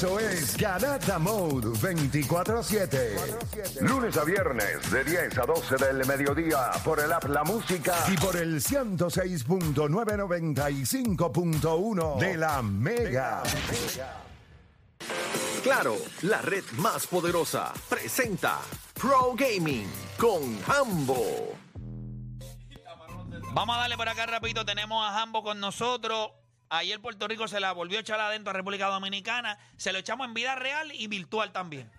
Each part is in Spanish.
Eso es Garata Mode 24-7. Lunes a viernes de 10 a 12 del mediodía por el app La Música Y por el 106.995.1 de la Mega. Claro, la red más poderosa presenta Pro Gaming con Hambo. Vamos a darle por acá rapidito. Tenemos a Jambo con nosotros. Ayer Puerto Rico se la volvió a echar adentro a República Dominicana. Se lo echamos en vida real y virtual también.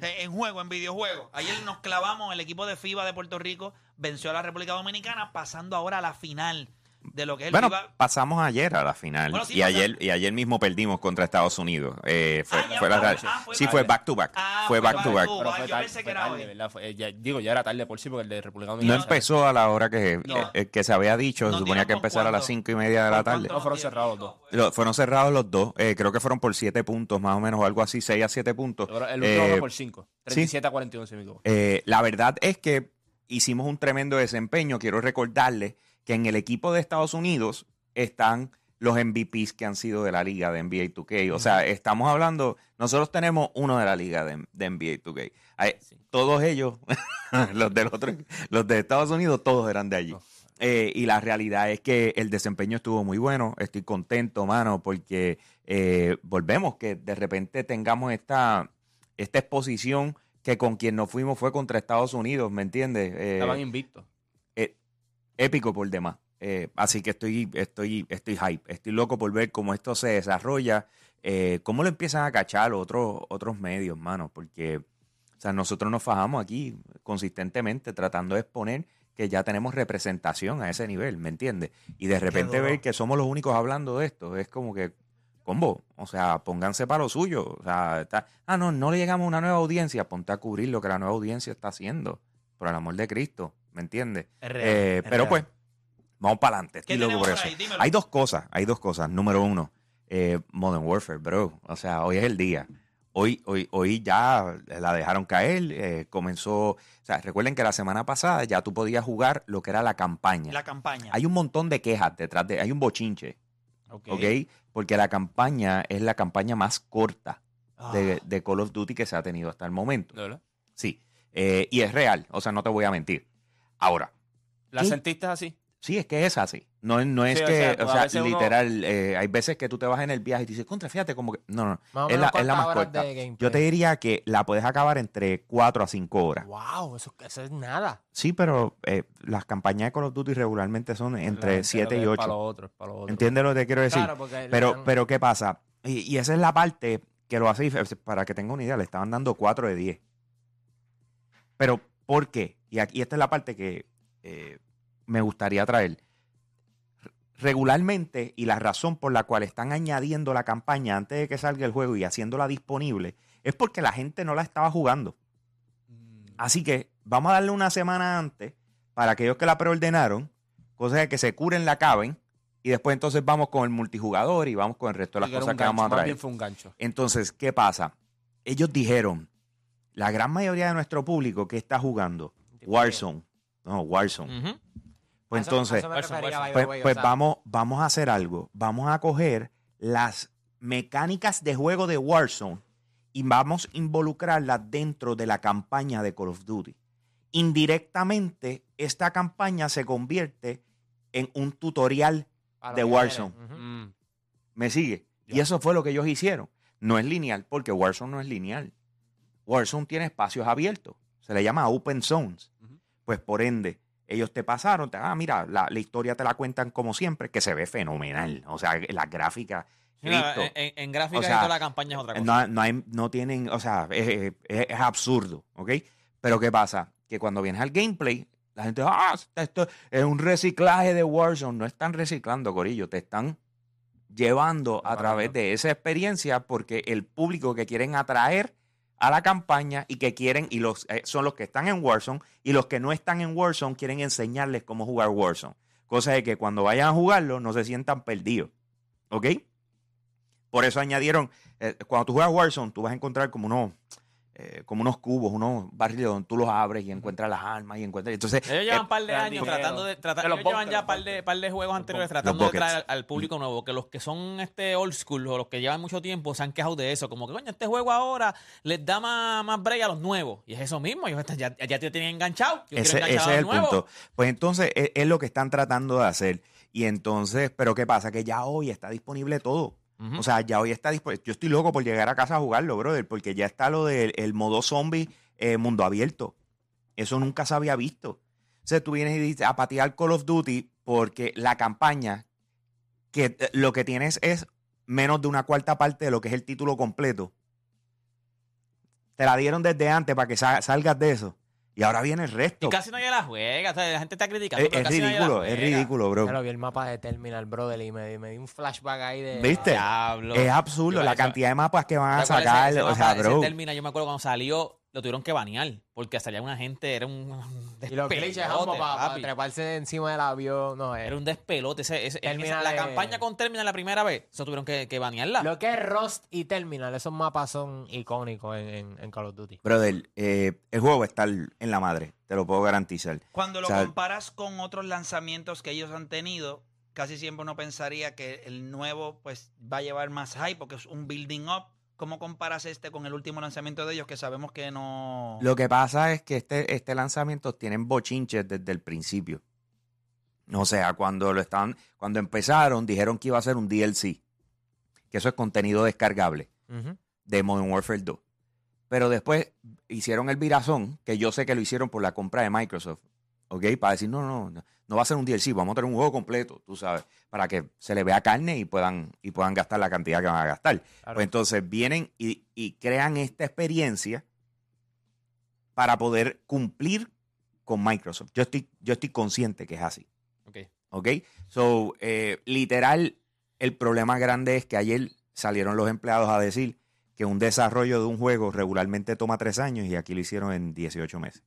Eh, En juego, en videojuego. Ayer nos clavamos, el equipo de FIBA de Puerto Rico venció a la República Dominicana, pasando ahora a la final de lo que es el Bueno, FIBA. pasamos ayer a la final Bueno, sí, y ayer y ayer mismo perdimos contra Estados Unidos. Eh, fue, Ah, fue la fue- real- ah, fue sí, fue back to back. Ah, fue fue back to back eh, digo, ya era tarde por sí, porque el de República No Dominicana. empezó a la hora que, No. eh, que se había dicho. No se suponía que empezara a las cinco y media de la tarde. No, fueron cerrados los dos. Fueron cerrados los dos. eh, creo que fueron por siete puntos, más o menos, o algo así, seis a siete puntos. El último Eh, fue por 5. 37 a 41, si me. Eh, la verdad es que hicimos un tremendo desempeño. Quiero recordarles que en el equipo de Estados Unidos están los MVPs que han sido de la liga de NBA 2K. O sea, estamos hablando, nosotros tenemos uno de la liga de, de NBA 2K. Hay- Todos ellos, los del otro, los de Estados Unidos, todos eran de allí. Eh, y la realidad es que el desempeño estuvo muy bueno. Estoy contento, mano, porque eh, volvemos, que de repente tengamos esta, esta exposición que con quien nos fuimos fue contra Estados Unidos, ¿me entiendes? Eh, Estaban invictos. Épico por demás. Eh, así que estoy, estoy, estoy hype. Estoy loco por ver cómo esto se desarrolla, eh, cómo lo empiezan a cachar otros, otros medios, mano, porque o sea, nosotros nos fajamos aquí consistentemente tratando de exponer que ya tenemos representación a ese nivel, ¿me entiendes? Y de repente ver que somos los únicos hablando de esto, es como que, combo, o sea, pónganse para lo suyo. O sea, está- ah, no, no le llegamos a una nueva audiencia, ponte a cubrir lo que la nueva audiencia está haciendo, por el amor de Cristo, ¿me entiendes? Eh, pero real. pues, vamos para adelante. ¿Qué Estoy loco por eso. ahí? Hay dos cosas, hay dos cosas. Número uno, eh, Modern Warfare, bro. O sea, hoy es el día. Hoy, hoy, hoy ya la dejaron caer, eh, comenzó, o sea, recuerden que la semana pasada ya tú podías jugar lo que era la campaña. La campaña. Hay un montón de quejas detrás de, hay un bochinche, Ok. ¿ok? Porque la campaña es la campaña más corta Ah. de, de Call of Duty que se ha tenido hasta el momento. ¿De verdad? Sí, eh, y es real, o sea, no te voy a mentir. Ahora, ¿La ¿Qué? sentiste así? Sí, es que es así. No, no es Sí, o que, sea, o a sea, veces uno- literal, eh, hay veces que tú te vas en el viaje y dices, contra, fíjate, como que. No, no, o es la, es la más corta. Yo te diría que la puedes acabar entre 4 a 5 horas. Wow, eso, eso es nada. Sí, pero eh, las campañas de Call of Duty regularmente son entre gente 7 lo y ve Para 8. lo otro, es para lo otro. ¿Entiendes lo que te quiero decir? Claro, pero, dan- pero, ¿qué pasa? Y, y esa es la parte que lo hace, para que tenga una idea, le estaban dando 4 de 10. Pero, ¿por qué? Y aquí esta es la parte que eh, me gustaría traer. Re- Regularmente, y la razón por la cual están añadiendo la campaña antes de que salga el juego y haciéndola disponible, es porque la gente no la estaba jugando. Mm, Así que vamos a darle una semana antes para aquellos que la preordenaron, cosa de que se curen, la caben, y después entonces vamos con el multijugador y vamos con el resto de las que cosas que vamos a más traer. bien fue un gancho. Entonces, ¿qué pasa? Ellos dijeron, la gran mayoría de nuestro público que está jugando Warzone, no, Warzone. Pues eso- entonces, eso Warzone, Warzone. pues, pues vamos, vamos a hacer algo. Vamos a coger las mecánicas de juego de Warzone y vamos a involucrarlas dentro de la campaña de Call of Duty. Indirectamente, esta campaña se convierte en un tutorial de Warzone. Mm, ¿Me sigue? Y eso fue lo que ellos hicieron. No es lineal, porque Warzone no es lineal. Warzone tiene espacios abiertos. Se le llama open zones. Pues por ende, ellos te pasaron, te- ah, mira, la, la historia te la cuentan como siempre, que se ve fenomenal. O sea, las gráficas. Mira, en, en gráfica O sea, y toda la campaña es otra cosa. No, no, hay- no tienen, o sea, es, es- absurdo, ¿ok? Pero ¿qué pasa? Que cuando vienes al gameplay, la gente, ah, esto es un reciclaje de Warzone. No están reciclando, Corillo, te están llevando a través de esa experiencia porque el público que quieren atraer a la campaña y que quieren, y los eh, son los que están en Warzone, y los que no están en Warzone quieren enseñarles cómo jugar Warzone. Cosa de que cuando vayan a jugarlo no se sientan perdidos. ¿Ok? Por eso añadieron, eh, cuando tú juegas Warzone, tú vas a encontrar como unos, eh, como unos cubos, unos barriles donde tú los abres y encuentras las armas y encuentras. Entonces, Ellos llevan eh, un par de años tratando de tratar, ellos llevan ya los par de, par de juegos anteriores tratando de traer al, al público nuevo, que los que son este old school o los que llevan mucho tiempo se han quejado de eso, como que coño, este juego ahora les da más, más break a los nuevos. Y es eso mismo, ellos están- ya, ya te tienen enganchado. Yo Ese, quiero ese enganchar es a el los nuevos. punto. Pues entonces es, es lo que están tratando de hacer. Y entonces, pero ¿qué pasa? Que ya hoy está disponible todo. O sea, ya hoy está disponible. Yo estoy loco por llegar a casa a jugarlo, brother, porque ya está lo del el modo zombie eh, mundo abierto. Eso nunca se había visto. O sea, tú vienes y dices a patear Call of Duty porque la campaña, que eh, lo que tienes es menos de una cuarta parte de lo que es el título completo. Te la dieron desde antes para que sa- salgas de eso. Y ahora viene el resto. Y casi nadie la juega, o sea, la gente está criticando. Es, pero es casi nadie la ridículo, es ridículo, bro. Ya lo vi el mapa de Terminal, brother, y me, me di un flashback ahí de. ¿Viste? Diablo. Es absurdo Yo, la eso- cantidad de mapas que van a ¿Sabes cuál es sacar. ese- ese o sea, mapa? Ese bro. Termina, yo me acuerdo cuando salió, lo tuvieron que banear, porque salía una gente, era un Y los glitches, despelote, para treparse encima del avión. No, es. Era un despelote. Ese, ese- esa- la campaña con Terminal la primera vez, eso tuvieron que, que banearla. Lo que es Rust y Terminal, esos mapas son icónicos en, en- en Call of Duty. Brother, eh, el juego va a estar en la madre, te lo puedo garantizar. Cuando lo O sea, comparas con otros lanzamientos que ellos han tenido, casi siempre uno pensaría que el nuevo pues va a llevar más hype porque es un building up. ¿Cómo comparas este con el último lanzamiento de ellos que sabemos que no... Lo que pasa es que este, este lanzamiento tienen bochinches desde el principio. O sea, cuando lo estaban, cuando empezaron, dijeron que iba a ser un DLC. Que eso es contenido descargable de Modern Warfare 2. Pero después hicieron el virazón, que yo sé que lo hicieron por la compra de Microsoft. ¿Ok? Para decir, no, no, no, no va a ser un DLC, vamos a tener un juego completo, tú sabes, para que se le vea carne y puedan, y puedan gastar la cantidad que van a gastar. Pues entonces vienen y, y crean esta experiencia para poder cumplir con Microsoft. Yo estoy, yo estoy consciente que es así. Ok. ¿Ok? So, eh, literal, el problema grande es que ayer salieron los empleados a decir que un desarrollo de un juego regularmente toma tres años y aquí lo hicieron en 18 meses.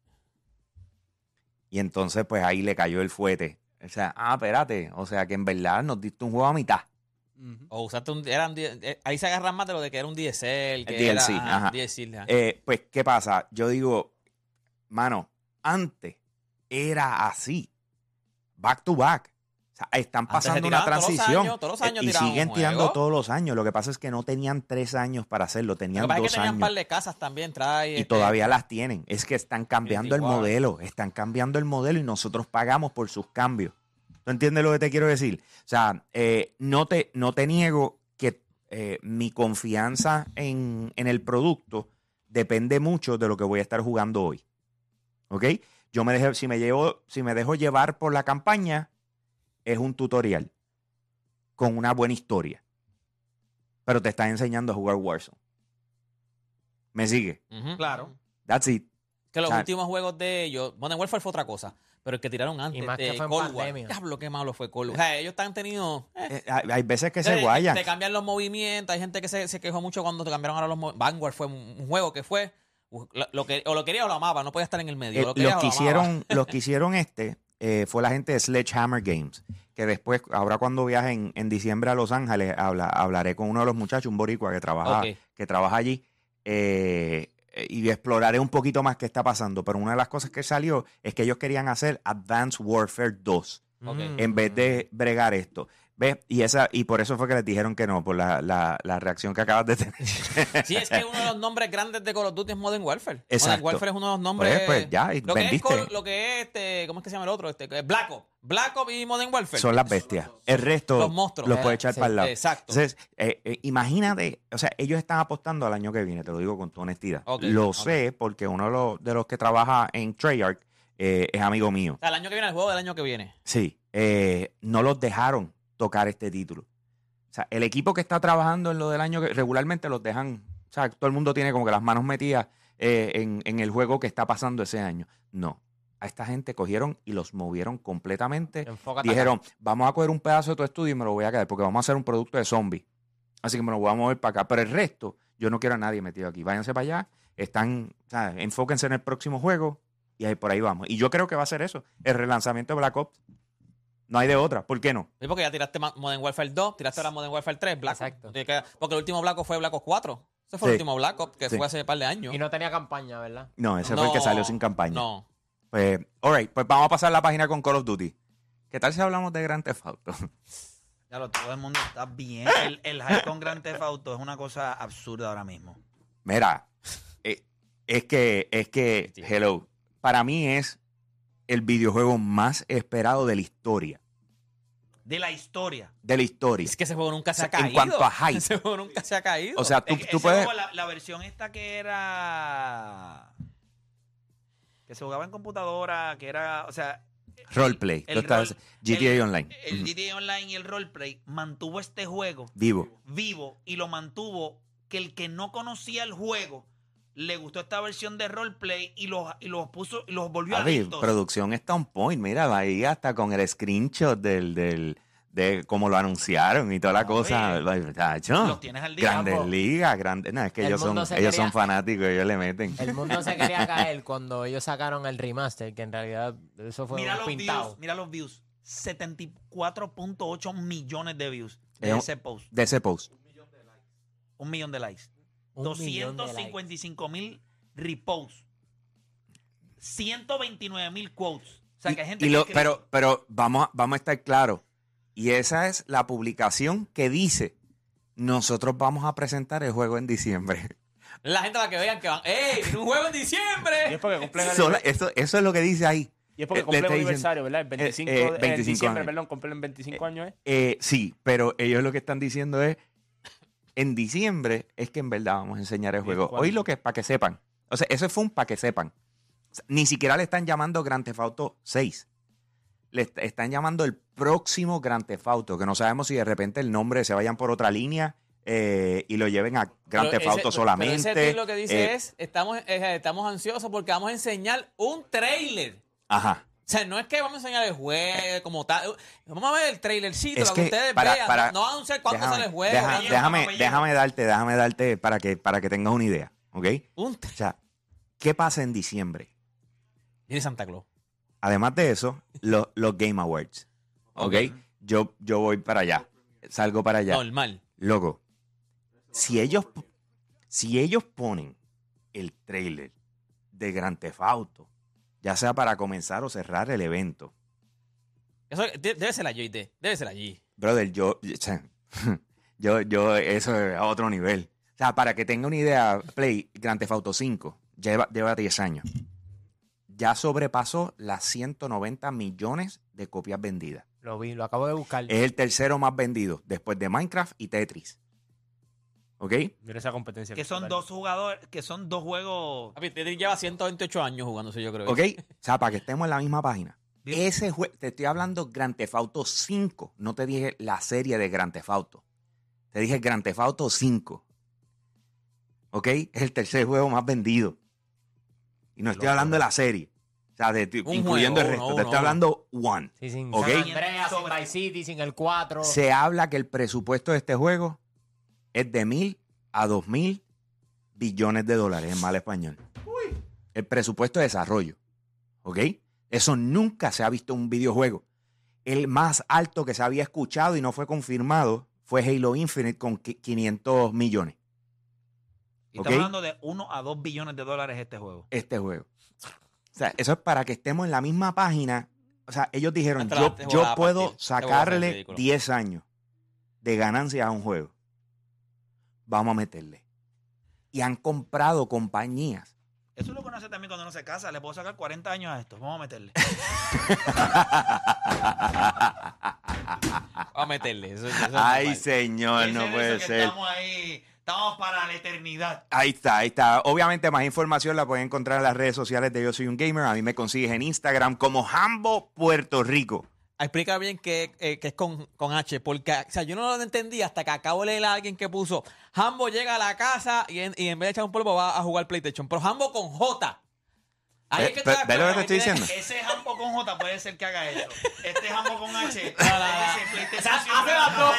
Y entonces, pues ahí le cayó el fuete. O sea, ah, espérate. O sea, que en verdad nos diste un juego a mitad. O usaste un. Eran, eh, ahí se agarran más de lo de que era un DSL. Que DLC, era, ajá. DSL, ajá. Eh, pues, ¿qué pasa? Yo digo, mano, antes era así. Back to back. Están pasando una tiraban todos los transición. años, todos los eh, años y siguen un tirando todos los años. Lo que pasa es que no tenían tres años para hacerlo, Lo tenían es dos tenían años. par de casas también, trae. Y este, todavía las tienen. Es que están cambiando el modelo. Están cambiando el modelo y nosotros pagamos por sus cambios. ¿Tú entiendes lo que te quiero decir? O sea, eh, no, te, no te niego que eh, mi confianza en, en el producto depende mucho de lo que voy a estar jugando hoy. ¿Ok? Yo me dejé, si me llevo, si me dejo llevar por la campaña, es un tutorial con una buena historia. Pero te está enseñando a jugar Warzone. ¿Me sigue? Claro. That's it. Que los O sea, últimos juegos de ellos. Modern Warfare fue otra cosa. Pero el que tiraron antes. Y más de que fue en Cold War. Diablo, qué malo fue Cold War. O sea, ellos están tenido. eh, Eh, hay, veces que se guayan. Te cambian los movimientos. Hay gente que se, se quejó mucho cuando te cambiaron ahora los movimientos. Vanguard fue un, juego que fue. Lo, lo que, o lo quería o lo amaba. No podía estar en el medio. Eh, lo los, o que lo hicieron, los que hicieron este eh, fue la gente de Sledgehammer Games. Que después, ahora cuando viaje en, en diciembre a Los Ángeles, habla- hablaré con uno de los muchachos, un boricua que trabaja, que trabaja allí. eh, y exploraré un poquito más qué está pasando. Pero una de las cosas que salió es que ellos querían hacer Advanced Warfare 2 Ok. en vez de bregar esto. ¿Ves? Y, esa, y por eso fue que les dijeron que no, por la, la, la reacción que acabas de tener. Sí, es que uno de los nombres grandes de Call of Duty es Modern Warfare. Modern Exacto. Warfare es uno de los nombres. Pues, pues, ya, y lo, que es vendiste. Lo que es este, ¿cómo es que se llama el otro? Este, Black Ops. Black Ops y Modern Warfare. Son las bestias. El resto Los monstruos. los puedes echar sí, para el lado. exacto. Entonces, eh, eh, imagínate, o sea, ellos están apostando al año que viene, te lo digo con toda honestidad. Lo sé porque uno de los, de los que trabaja en Treyarch eh, es amigo mío. O sea, el año que viene, el juego del año que viene. Sí, eh, no los dejaron tocar este título. O sea, el equipo que está trabajando en lo del año que regularmente los dejan, o sea, todo el mundo tiene como que las manos metidas eh, en, en el juego que está pasando ese año. No, a esta gente cogieron y los movieron completamente. Enfócate Dijeron, vamos a coger un pedazo de tu estudio y me lo voy a quedar porque vamos a hacer un producto de zombie. Así que me lo voy a mover para acá. Pero el resto, yo no quiero a nadie metido aquí. Váyanse para allá, están, ¿sabes? enfóquense en el próximo juego y ahí por ahí vamos. Y yo creo que va a ser eso, el relanzamiento de Black Ops. No hay de otra, ¿por qué no? Sí, porque ya tiraste Modern Warfare 2, tiraste ahora Modern Warfare 3, Black. Exacto. Porque el último Black Ops fue Black Ops 4. Ese fue Sí. el último Black Ops, que Sí. fue hace un par de años. Y no tenía campaña, ¿verdad? No, ese fue el que salió sin campaña. No. Pues, all right, pues vamos a pasar la página con Call of Duty. ¿Qué tal si hablamos de Grand Theft Auto? Ya lo, todo el mundo está bien. El, el hype con Grand Theft Auto es una cosa absurda ahora mismo. Mira, eh, es que, es que, hello, para mí es el videojuego más esperado de la historia. De la historia. De la historia. Es que ese juego nunca se ha O sea, en caído. cuanto a hype. Ese juego nunca se ha caído. O sea, tú, tú puedes... juego, la, la versión esta que era. Que se jugaba en computadora, que era. O sea. Roleplay. el rol- GTA el- Online. El. GTA Online y el roleplay mantuvo este juego Vivo. vivo y lo mantuvo que el que no conocía el juego le gustó esta versión de roleplay y los, y los puso y los volvió Papi, adictos. producción está on point. Mira, ahí hasta con el screenshot del, del, de cómo lo anunciaron y toda la cosa. Tacho. los tienes al día. Grandes ligas, grandes. No, es que El ellos son, ellos quería- son fanáticos, ellos le meten. El mundo se quería caer cuando ellos sacaron el remaster, que en realidad eso fue Mira un los pintado. views, mira los views. 74.8 millones de views de Es un- ese post. De ese post. Un millón de likes. Un millón de likes. 255 mil reposts. 129 mil quotes. O sea, que hay gente Y que lo- escribe- pero pero vamos, a- vamos a estar claros. Y esa es la publicación que dice, nosotros vamos a presentar el juego en diciembre. La gente para que vean que van, ¡Ey! un juego en Y es diciembre! porque cumplen, Sola- eso, eso es lo que dice ahí. y es porque Eh, le cumplen está diciendo- aniversario, ¿verdad? El 25, eh, eh, 25 en diciembre, años. perdón, cumplen 25 años, ¿eh? Eh, sí, pero ellos lo que están diciendo es, en diciembre es que en verdad vamos a enseñar el juego. Hoy lo que es para que sepan. O sea, eso fue un para que sepan. O sea, ni siquiera le están llamando Grand Theft Auto 6. Le est- están llamando el próximo Grand Theft Auto, que no sabemos si de repente el nombre se vayan por otra línea eh, y lo lleven a Grand Pero Theft ese- Auto pero solamente. ese tweet lo que dice Eh, es, estamos, eh, estamos ansiosos porque vamos a enseñar un trailer. Ajá. O sea, no es que vamos a enseñar el juego como tal. Vamos a ver el trailercito, Es para que, que ustedes para- vean. para- no, van a anunciar cuándo Déjame- sale el juego. deja- nada. déjame, déjame darte, déjame darte para que, para que tengas una idea, ¿ok? Un O sea, ¿qué pasa en diciembre? Viene Santa Claus. Además de eso, lo- los Game Awards. ¿Ok? Ok. Yo, yo voy para allá. Salgo para allá. Normal. Loco, si ellos, si ellos ponen el trailer de Grand Theft Auto, ya sea para comenzar o cerrar el evento, Eso de- debe ser allí, de- debe ser allí. brother, yo, yo, yo, eso es a otro nivel. O sea, para que tenga una idea, Play, Grand Theft Auto 5 lleva, lleva 10 años. Ya sobrepasó las 190 millones de copias vendidas. Lo vi, lo acabo de buscar. Es el tercero más vendido después de Minecraft y Tetris. ¿Ok? Mira esa competencia. que son dos jugadores, que son dos juegos. Papi, Tetris lleva 128 años jugándose, yo creo. ¿Ok? O sea, para que estemos en la misma página. Ese juego, te estoy hablando Grand Theft Auto 5. No te dije la serie de Grand Theft Auto. Te dije Grand Theft Auto 5. ¿Ok? Es el tercer juego más vendido. Y no estoy hablando de la serie. O sea, de, incluyendo el resto. uno, te estoy hablando One. Sí, sin ¿Ok? San Andreas, sin Vice City, sin el 4. Se habla que el presupuesto de este juego es de mil a dos mil billones de dólares en mal español. El presupuesto de desarrollo. ¿Ok? Eso nunca se ha visto en un videojuego. El más alto que se había escuchado y no fue confirmado fue Halo Infinite con qui- 500 millones. Y estamos hablando de 1 a 2 billones de dólares este juego. Este juego. O sea, eso es para que estemos en la misma página. O sea, ellos dijeron, yo, este yo puedo partir. Este sacarle ridículo. 10 años de ganancias a un juego. Vamos a meterle. Y han comprado compañías. Eso es lo hace también cuando uno se casa. Le puedo sacar 40 años a esto. Vamos a meterle. Vamos a meterle. Eso, eso es Ay, señor, no puede ser. Estamos ahí. Estamos para la eternidad. Ahí está, ahí está. Obviamente más información la pueden encontrar en las redes sociales de Yo Soy Un Gamer. A mí me consigues en Instagram como Hambo Puerto Rico. Explica bien que, eh, que es con, con H, porque o sea, yo no lo entendí hasta que acabo de leer a alguien que puso Hambo llega a la casa y en, y en vez de echar un polvo va a jugar PlayStation. Pero Hambo con J. Ahí es Ve- que ve- ve lo que te estoy diciendo. Ese jambo con J puede ser que haga eso. Este jambo con H. hace las dos.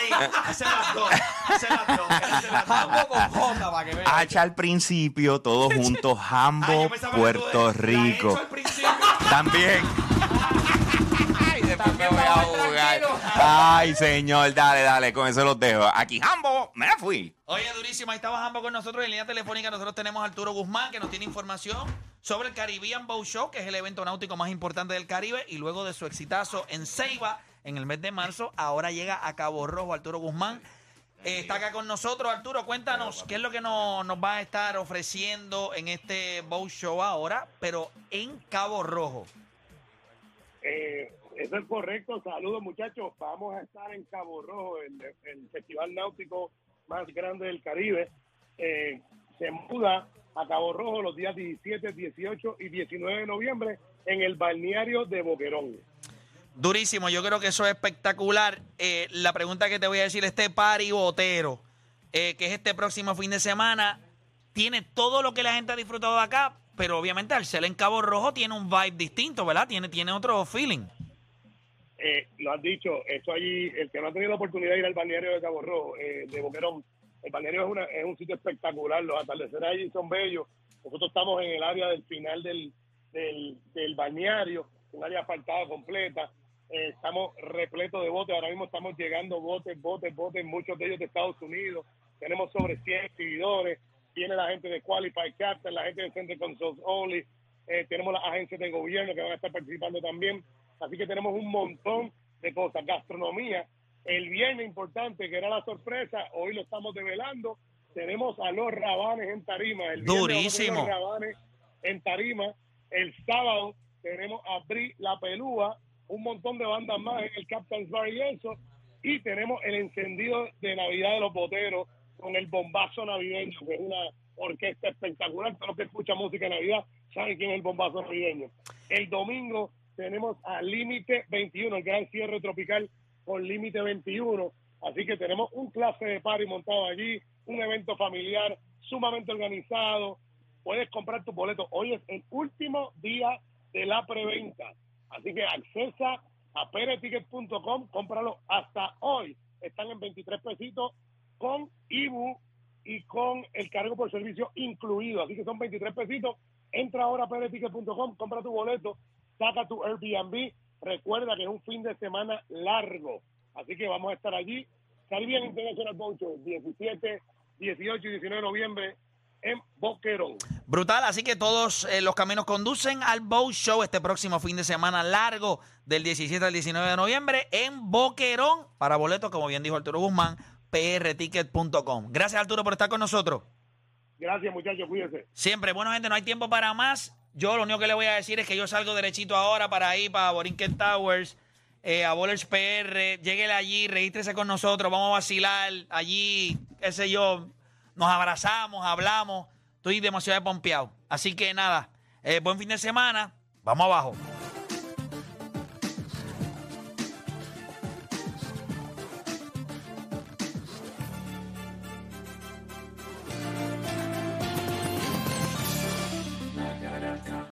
Hace las dos. Hace las dos. Hace las dos. Jambo con J para que veas. Hacha al principio, todos juntos, tú Puerto he Rico. hecho al principio. También. Ay, después me voy a vamos jugar. tranquilo. Ay, señor, dale, dale, con eso los dejo. Aquí, Hambo, me fui. Oye, durísimo, ahí está bajando con nosotros en línea telefónica. Nosotros tenemos a Arturo Guzmán, que nos tiene información sobre el Caribbean Boat Show, que es el evento náutico más importante del Caribe. Y luego de su exitazo en Ceiba en el mes de marzo, ahora llega a Cabo Rojo Arturo Guzmán. Eh, está acá con nosotros. Arturo, cuéntanos qué es lo que nos, nos va a estar ofreciendo en este Boat Show ahora, pero en Cabo Rojo. Eh, eso es correcto. Saludos, muchachos. Vamos a estar en Cabo Rojo, el, festival náutico más grande del Caribe. Eh, se muda a Cabo Rojo los días 17, 18 y 19 de noviembre en el balneario de Boquerón. Durísimo, yo creo que eso es espectacular. Eh, la pregunta que te voy a decir, este pari botero, eh, que es este próximo fin de semana, tiene todo lo que la gente ha disfrutado de acá, pero obviamente al ser en Cabo Rojo tiene un vibe distinto, ¿verdad? Tiene, tiene otro feeling. Eh, lo has dicho, eso allí, el que no ha tenido la oportunidad de ir al balneario de Cabo Rojo, eh, de Boquerón, el balneario es, una, es un sitio espectacular, los atardeceres allí son bellos. Nosotros estamos en el área del final del, del, balneario, un área asfaltada completa. Eh, estamos repletos de botes, ahora mismo estamos llegando botes, botes, botes, muchos de ellos de Estados Unidos. Tenemos sobre 100 exhibidores, viene la gente de Qualified Captain, la gente de Center Consult Only, eh, tenemos las agencias de gobierno que van a estar participando también. Así que tenemos un montón de cosas. Gastronomía. El viernes importante, que era la sorpresa, hoy lo estamos develando. Tenemos a los rabanes en tarima. El Durísimo. los rabanes en tarima. El sábado tenemos a Bri La Pelúa, un montón de bandas más en el Captain's Bar y eso. Y tenemos el encendido de Navidad de los boteros con el bombazo navideño, que es una orquesta espectacular. Todos los que escuchan música de Navidad saben quién es el bombazo navideño. El domingo tenemos a Límite 21, el gran cierre tropical con Límite 21. Así que tenemos un clase de party montado allí, un evento familiar sumamente organizado. Puedes comprar tu boleto. Hoy es el último día de la preventa. Así que accesa a pereticket.com, cómpralo hasta hoy. Están en 23 pesitos con IBU y con el cargo por servicio incluido. Así que son 23 pesitos. Entra ahora a pereticket.com, compra tu boleto, saca tu Airbnb. Recuerda que es un fin de semana largo. Así que vamos a estar allí. Caribbean International Boat Show, 17, 18 y 19 de noviembre en Boquerón. Brutal, así que todos eh, los caminos conducen al Boat Show este próximo fin de semana largo del 17 al 19 de noviembre en Boquerón. Para boletos, como bien dijo Arturo Guzmán, prticket.com. Gracias Arturo por estar con nosotros. Gracias, muchachos. Cuídense. Siempre, bueno, gente, no hay tiempo para más. Yo lo único que le voy a decir es que yo salgo derechito ahora para ir para Borinquen Towers, eh, a Bowlers PR. Lléguele allí, regístrese con nosotros, vamos a vacilar allí, qué sé yo. Nos abrazamos, hablamos. Estoy demasiado pompeado. Así que nada, eh, buen fin de semana. Vamos abajo.